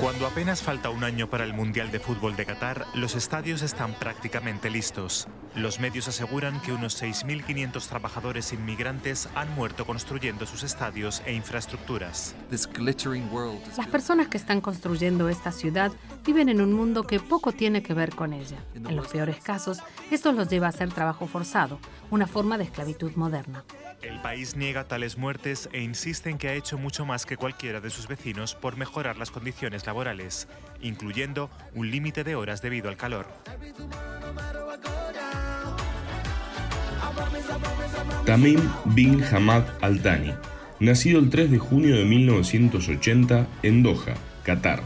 Cuando apenas falta un año para el Mundial de Fútbol de Qatar, los estadios están prácticamente listos. Los medios aseguran que unos 6.500 trabajadores inmigrantes han muerto construyendo sus estadios e infraestructuras. Las personas que están construyendo esta ciudad viven en un mundo que poco tiene que ver con ella. En los peores casos, esto los lleva a hacer trabajo forzado, una forma de esclavitud moderna. El país niega tales muertes e insiste en que ha hecho mucho más que cualquiera de sus vecinos por mejorar las condiciones laborales, incluyendo un límite de horas debido al calor. Tamim bin Hamad Al Thani, nacido el 3 de junio de 1980 en Doha, Qatar.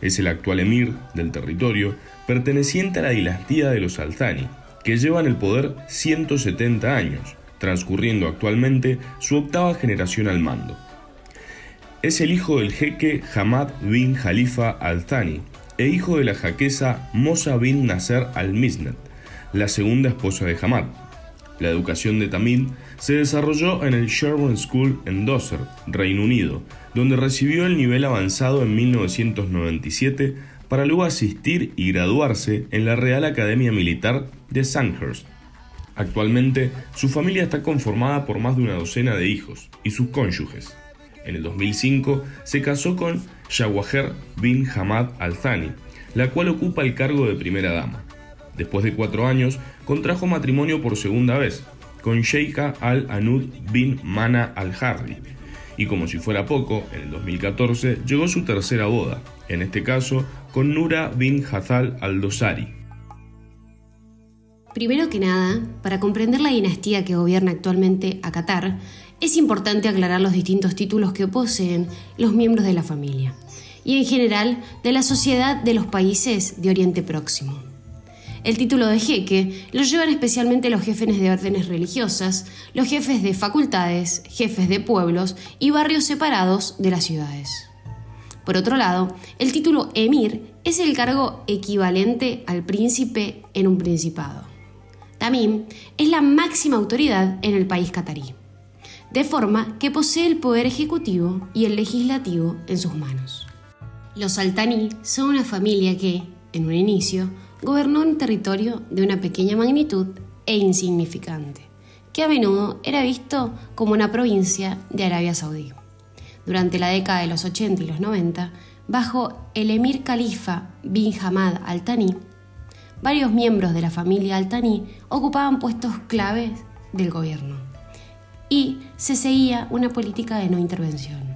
Es el actual emir del territorio, perteneciente a la dinastía de los Al Thani, que llevan el poder 170 años, transcurriendo actualmente su octava generación al mando. Es el hijo del jeque Hamad bin Khalifa Al Thani e hijo de la jaquesa Mosa bin Nasser Al Misnet, la segunda esposa de Hamad. La educación de Tamim se desarrolló en el Sherborne School en Dover, Reino Unido, donde recibió el nivel avanzado en 1997 para luego asistir y graduarse en la Real Academia Militar de Sandhurst. Actualmente, su familia está conformada por más de una docena de hijos y sus cónyuges. En el 2005 se casó con Shawaher bin Hamad Al Thani, la cual ocupa el cargo de primera dama. Después de cuatro años, contrajo matrimonio por segunda vez con Sheikha al-Anud bin Mana al-Harri. Y como si fuera poco, en el 2014 llegó su tercera boda, en este caso con Nura bin Hazal al-Dosari. Primero que nada, para comprender la dinastía que gobierna actualmente a Qatar, es importante aclarar los distintos títulos que poseen los miembros de la familia y en general de la sociedad de los países de Oriente Próximo. El título de jeque lo llevan especialmente los jefes de órdenes religiosas, los jefes de facultades, jefes de pueblos y barrios separados de las ciudades. Por otro lado, el título emir es el cargo equivalente al príncipe en un principado. Tamim es la máxima autoridad en el país catarí, de forma que posee el poder ejecutivo y el legislativo en sus manos. Los altaní son una familia que, en un inicio, gobernó un territorio de una pequeña magnitud e insignificante, que a menudo era visto como una provincia de Arabia Saudí. Durante la década de los 80 y los 90, bajo el emir califa bin Hamad al-Thani, varios miembros de la familia al-Thani ocupaban puestos claves del gobierno y se seguía una política de no intervención.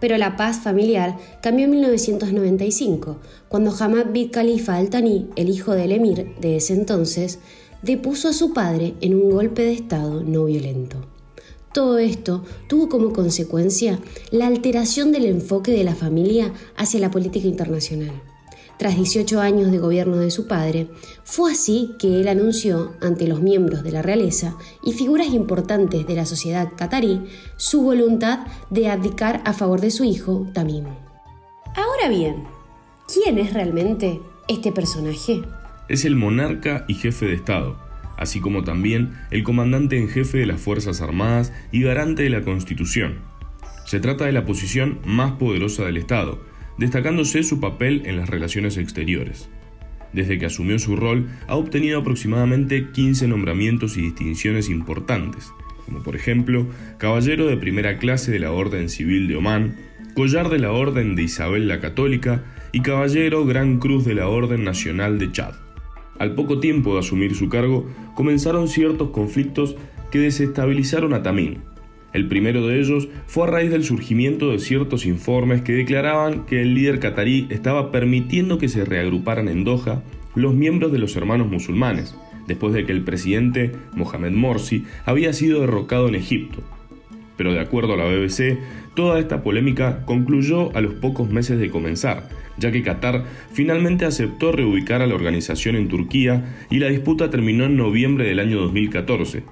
Pero la paz familiar cambió en 1995, cuando Hamad bin Khalifa al-Thani, el hijo del emir de ese entonces, depuso a su padre en un golpe de Estado no violento. Todo esto tuvo como consecuencia la alteración del enfoque de la familia hacia la política internacional tras 18 años de gobierno de su padre, fue así que él anunció ante los miembros de la realeza y figuras importantes de la sociedad catarí su voluntad de abdicar a favor de su hijo Tamim. Ahora bien, ¿quién es realmente este personaje? Es el monarca y jefe de Estado, así como también el comandante en jefe de las Fuerzas Armadas y garante de la Constitución. Se trata de la posición más poderosa del Estado, destacándose su papel en las relaciones exteriores. Desde que asumió su rol, ha obtenido aproximadamente 15 nombramientos y distinciones importantes, como por ejemplo Caballero de Primera Clase de la Orden Civil de Omán, Collar de la Orden de Isabel la Católica y Caballero Gran Cruz de la Orden Nacional de Chad. Al poco tiempo de asumir su cargo, comenzaron ciertos conflictos que desestabilizaron a Tamín, el primero de ellos fue a raíz del surgimiento de ciertos informes que declaraban que el líder catarí estaba permitiendo que se reagruparan en Doha los miembros de los hermanos musulmanes, después de que el presidente Mohamed Morsi había sido derrocado en Egipto. Pero de acuerdo a la BBC, toda esta polémica concluyó a los pocos meses de comenzar, ya que Qatar finalmente aceptó reubicar a la organización en Turquía y la disputa terminó en noviembre del año 2014,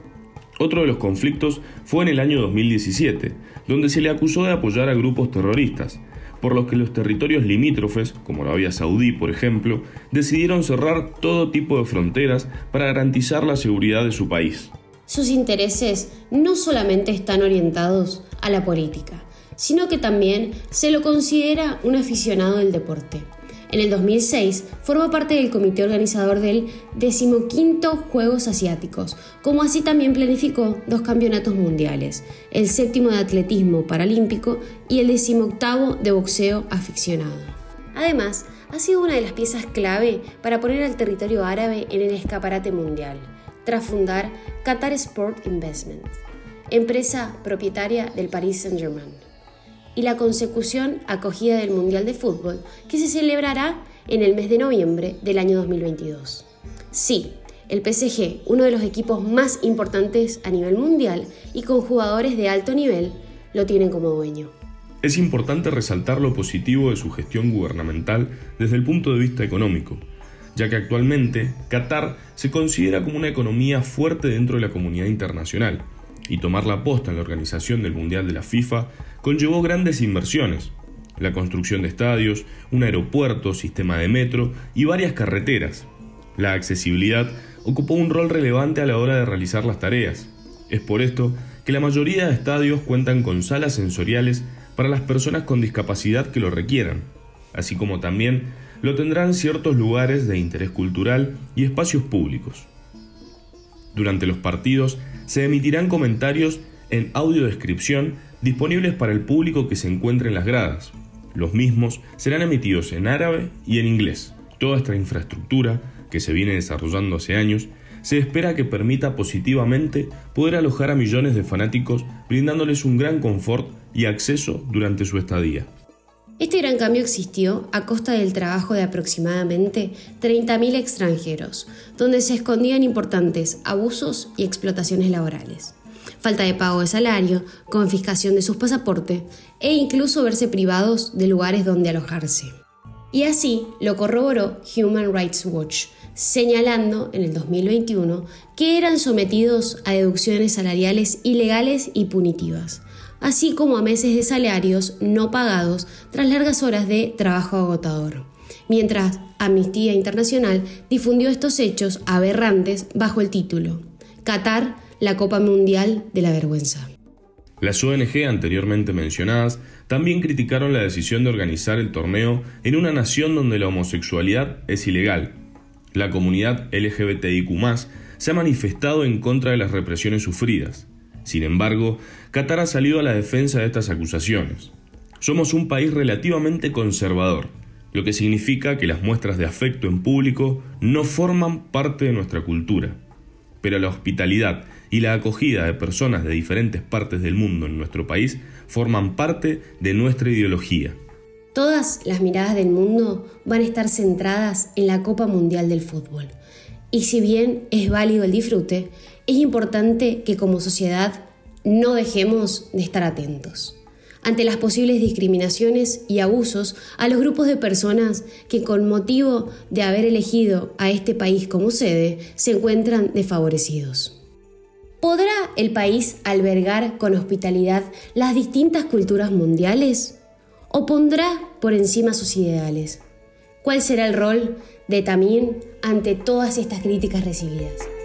otro de los conflictos fue en el año 2017, donde se le acusó de apoyar a grupos terroristas, por los que los territorios limítrofes, como Arabia Saudí por ejemplo, decidieron cerrar todo tipo de fronteras para garantizar la seguridad de su país. Sus intereses no solamente están orientados a la política, sino que también se lo considera un aficionado del deporte. En el 2006 formó parte del comité organizador del decimoquinto Juegos Asiáticos, como así también planificó dos campeonatos mundiales, el séptimo de atletismo paralímpico y el decimoctavo de boxeo aficionado. Además, ha sido una de las piezas clave para poner al territorio árabe en el escaparate mundial, tras fundar Qatar Sport Investment, empresa propietaria del Paris Saint-Germain y la consecución acogida del Mundial de Fútbol que se celebrará en el mes de noviembre del año 2022. Sí, el PSG, uno de los equipos más importantes a nivel mundial y con jugadores de alto nivel, lo tienen como dueño. Es importante resaltar lo positivo de su gestión gubernamental desde el punto de vista económico, ya que actualmente Qatar se considera como una economía fuerte dentro de la comunidad internacional, y tomar la posta en la organización del Mundial de la FIFA conllevó grandes inversiones, la construcción de estadios, un aeropuerto, sistema de metro y varias carreteras. La accesibilidad ocupó un rol relevante a la hora de realizar las tareas. Es por esto que la mayoría de estadios cuentan con salas sensoriales para las personas con discapacidad que lo requieran, así como también lo tendrán ciertos lugares de interés cultural y espacios públicos. Durante los partidos se emitirán comentarios en audiodescripción disponibles para el público que se encuentre en las gradas. Los mismos serán emitidos en árabe y en inglés. Toda esta infraestructura, que se viene desarrollando hace años, se espera que permita positivamente poder alojar a millones de fanáticos brindándoles un gran confort y acceso durante su estadía. Este gran cambio existió a costa del trabajo de aproximadamente 30.000 extranjeros, donde se escondían importantes abusos y explotaciones laborales falta de pago de salario, confiscación de sus pasaportes e incluso verse privados de lugares donde alojarse. Y así lo corroboró Human Rights Watch, señalando en el 2021 que eran sometidos a deducciones salariales ilegales y punitivas, así como a meses de salarios no pagados tras largas horas de trabajo agotador. Mientras Amnistía Internacional difundió estos hechos aberrantes bajo el título Qatar la Copa Mundial de la Vergüenza. Las ONG anteriormente mencionadas también criticaron la decisión de organizar el torneo en una nación donde la homosexualidad es ilegal. La comunidad LGBTIQ se ha manifestado en contra de las represiones sufridas. Sin embargo, Qatar ha salido a la defensa de estas acusaciones. Somos un país relativamente conservador, lo que significa que las muestras de afecto en público no forman parte de nuestra cultura. Pero la hospitalidad y la acogida de personas de diferentes partes del mundo en nuestro país forman parte de nuestra ideología. Todas las miradas del mundo van a estar centradas en la Copa Mundial del Fútbol. Y si bien es válido el disfrute, es importante que como sociedad no dejemos de estar atentos ante las posibles discriminaciones y abusos a los grupos de personas que con motivo de haber elegido a este país como sede se encuentran desfavorecidos. ¿Podrá el país albergar con hospitalidad las distintas culturas mundiales? ¿O pondrá por encima sus ideales? ¿Cuál será el rol de Tamín ante todas estas críticas recibidas?